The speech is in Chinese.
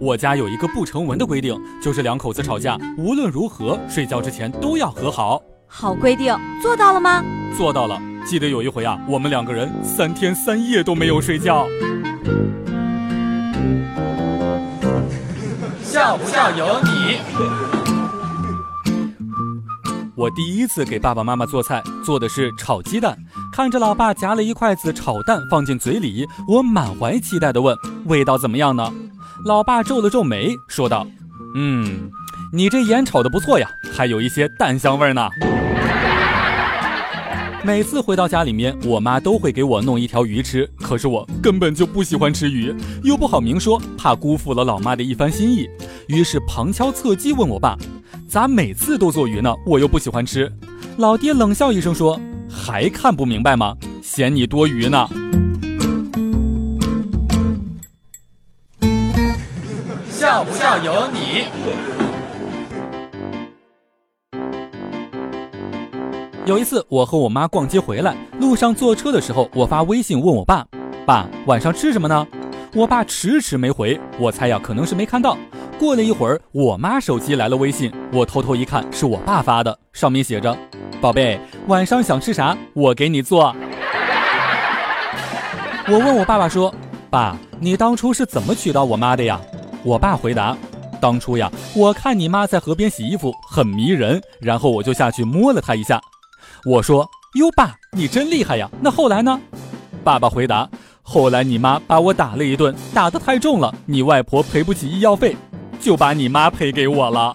我家有一个不成文的规定，就是两口子吵架，无论如何睡觉之前都要和好。好规定，做到了吗？做到了。记得有一回啊，我们两个人三天三夜都没有睡觉。笑不笑由你。我第一次给爸爸妈妈做菜，做的是炒鸡蛋。看着老爸夹了一筷子炒蛋放进嘴里，我满怀期待的问：“味道怎么样呢？”老爸皱了皱眉，说道：“嗯，你这盐炒的不错呀，还有一些蛋香味儿呢。”每次回到家里面，我妈都会给我弄一条鱼吃，可是我根本就不喜欢吃鱼，又不好明说，怕辜负了老妈的一番心意，于是旁敲侧击问我爸：“咋每次都做鱼呢？我又不喜欢吃。”老爹冷笑一声说：“还看不明白吗？嫌你多余呢。”笑不笑由你。有一次，我和我妈逛街回来，路上坐车的时候，我发微信问我爸：“爸，晚上吃什么呢？”我爸迟迟没回，我猜呀，可能是没看到。过了一会儿，我妈手机来了微信，我偷偷一看，是我爸发的，上面写着：“宝贝，晚上想吃啥？我给你做。”我问我爸爸说：“爸，你当初是怎么娶到我妈的呀？”我爸回答：“当初呀，我看你妈在河边洗衣服，很迷人，然后我就下去摸了她一下。”我说：“哟，爸，你真厉害呀！那后来呢？”爸爸回答：“后来你妈把我打了一顿，打得太重了，你外婆赔不起医药费，就把你妈赔给我了。”